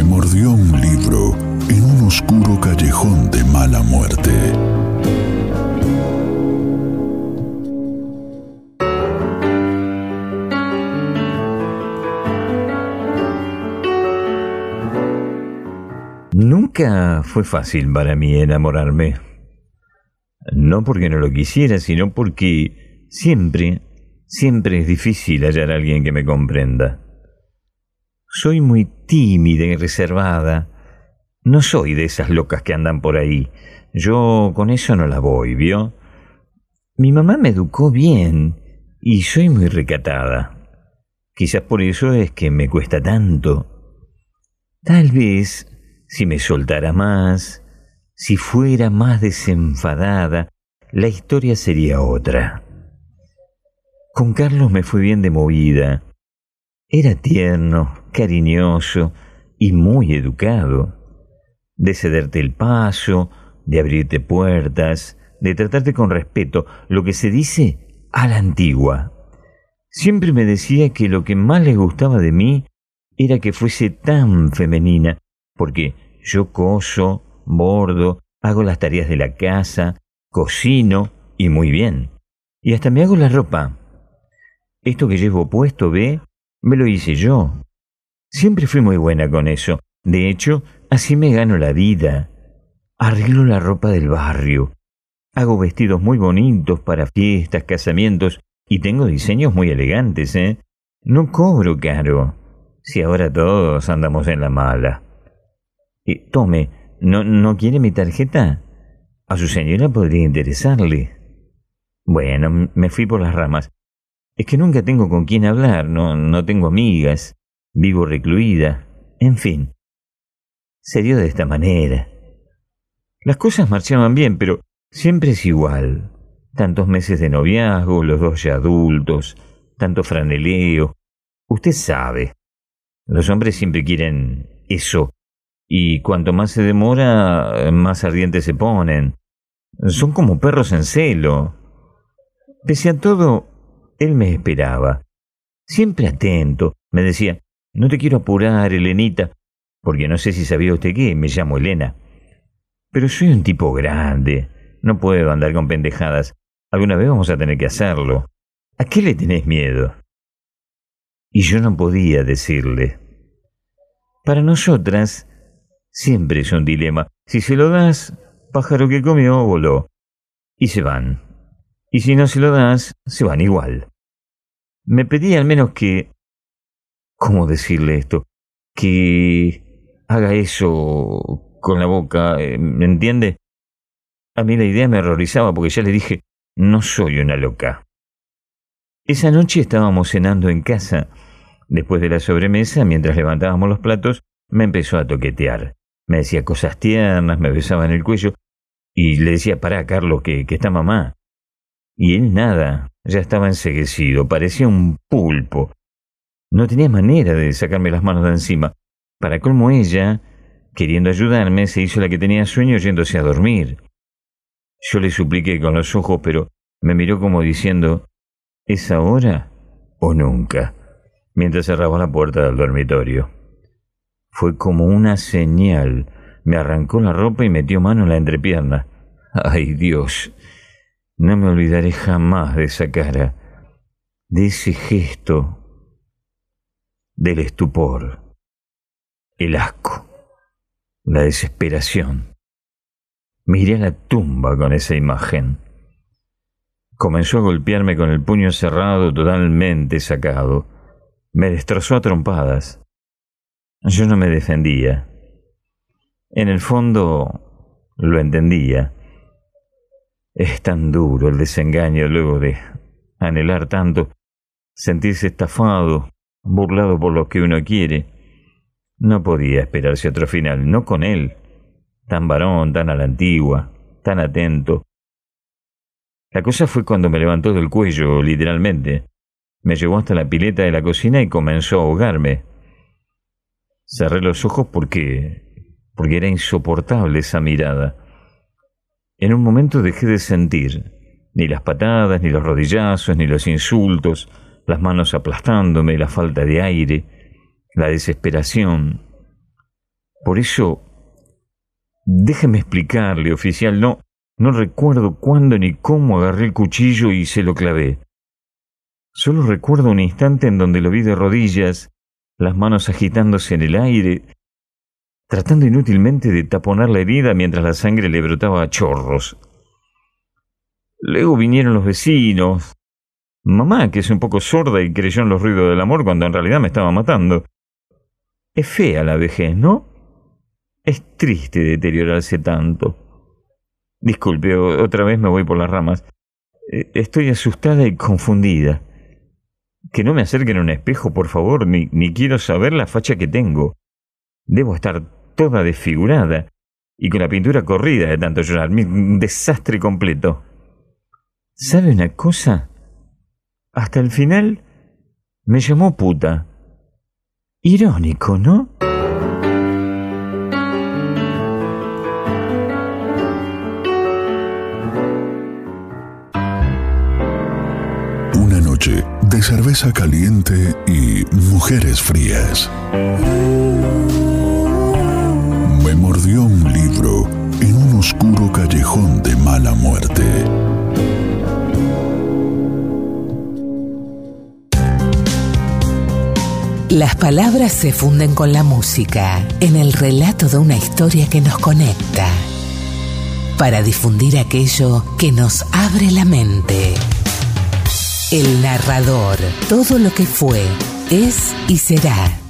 Me mordió un libro en un oscuro callejón de mala muerte. Nunca fue fácil para mí enamorarme. No porque no lo quisiera, sino porque siempre, siempre es difícil hallar a alguien que me comprenda. Soy muy tímida y reservada. No soy de esas locas que andan por ahí. Yo con eso no la voy, ¿vio? Mi mamá me educó bien y soy muy recatada. Quizás por eso es que me cuesta tanto. Tal vez, si me soltara más, si fuera más desenfadada, la historia sería otra. Con Carlos me fue bien de movida. Era tierno, cariñoso y muy educado. De cederte el paso, de abrirte puertas, de tratarte con respeto, lo que se dice a la antigua. Siempre me decía que lo que más le gustaba de mí era que fuese tan femenina, porque yo coso, bordo, hago las tareas de la casa, cocino y muy bien. Y hasta me hago la ropa. Esto que llevo puesto, ve, me lo hice yo. Siempre fui muy buena con eso. De hecho, así me gano la vida. Arreglo la ropa del barrio. Hago vestidos muy bonitos para fiestas, casamientos y tengo diseños muy elegantes, ¿eh? No cobro caro. Si ahora todos andamos en la mala. Eh, tome, ¿no, ¿no quiere mi tarjeta? A su señora podría interesarle. Bueno, me fui por las ramas. Es que nunca tengo con quién hablar, no, no tengo amigas, vivo recluida, en fin. Se dio de esta manera. Las cosas marchaban bien, pero siempre es igual. Tantos meses de noviazgo, los dos ya adultos, tanto franeleo. Usted sabe. Los hombres siempre quieren eso, y cuanto más se demora, más ardientes se ponen. Son como perros en celo. Pese a todo, él me esperaba. Siempre atento. Me decía, no te quiero apurar, Elenita, porque no sé si sabía usted qué, me llamo Elena. Pero soy un tipo grande. No puedo andar con pendejadas. Alguna vez vamos a tener que hacerlo. ¿A qué le tenés miedo? Y yo no podía decirle. Para nosotras, siempre es un dilema. Si se lo das, pájaro que comió, voló. Y se van. Y si no se lo das, se van igual. Me pedí al menos que... ¿Cómo decirle esto? Que haga eso con la boca, eh, ¿me entiende? A mí la idea me horrorizaba porque ya le dije, no soy una loca. Esa noche estábamos cenando en casa. Después de la sobremesa, mientras levantábamos los platos, me empezó a toquetear. Me decía cosas tiernas, me besaba en el cuello y le decía, pará, Carlos, que, que está mamá. Y él nada, ya estaba enseguecido, parecía un pulpo. No tenía manera de sacarme las manos de encima. Para colmo ella, queriendo ayudarme, se hizo la que tenía sueño yéndose a dormir. Yo le supliqué con los ojos, pero me miró como diciendo, ¿es ahora o nunca? mientras cerraba la puerta del dormitorio. Fue como una señal. Me arrancó la ropa y metió mano en la entrepierna. ¡Ay, Dios! No me olvidaré jamás de esa cara, de ese gesto, del estupor, el asco, la desesperación. Miré a la tumba con esa imagen. Comenzó a golpearme con el puño cerrado, totalmente sacado. Me destrozó a trompadas. Yo no me defendía. En el fondo lo entendía. Es tan duro el desengaño luego de anhelar tanto, sentirse estafado, burlado por lo que uno quiere. No podía esperarse otro final, no con él, tan varón, tan a la antigua, tan atento. La cosa fue cuando me levantó del cuello, literalmente. Me llevó hasta la pileta de la cocina y comenzó a ahogarme. Cerré los ojos porque porque era insoportable esa mirada. En un momento dejé de sentir ni las patadas, ni los rodillazos, ni los insultos, las manos aplastándome, la falta de aire, la desesperación. Por eso, déjeme explicarle, oficial, no, no recuerdo cuándo ni cómo agarré el cuchillo y se lo clavé. Solo recuerdo un instante en donde lo vi de rodillas, las manos agitándose en el aire, tratando inútilmente de taponar la herida mientras la sangre le brotaba a chorros. Luego vinieron los vecinos, mamá, que es un poco sorda y creyó en los ruidos del amor cuando en realidad me estaba matando. Es fea la vejez, ¿no? Es triste deteriorarse tanto. Disculpe, otra vez me voy por las ramas. Eh, estoy asustada y confundida. Que no me acerquen a un espejo, por favor, ni, ni quiero saber la facha que tengo. Debo estar toda desfigurada y con la pintura corrida de tanto llorar. Un desastre completo. ¿Sabe una cosa? Hasta el final me llamó puta. Irónico, ¿no? Una noche de cerveza caliente y mujeres frías. Me mordió un libro en un oscuro callejón de mala muerte. Las palabras se funden con la música en el relato de una historia que nos conecta para difundir aquello que nos abre la mente. El narrador, todo lo que fue, es y será.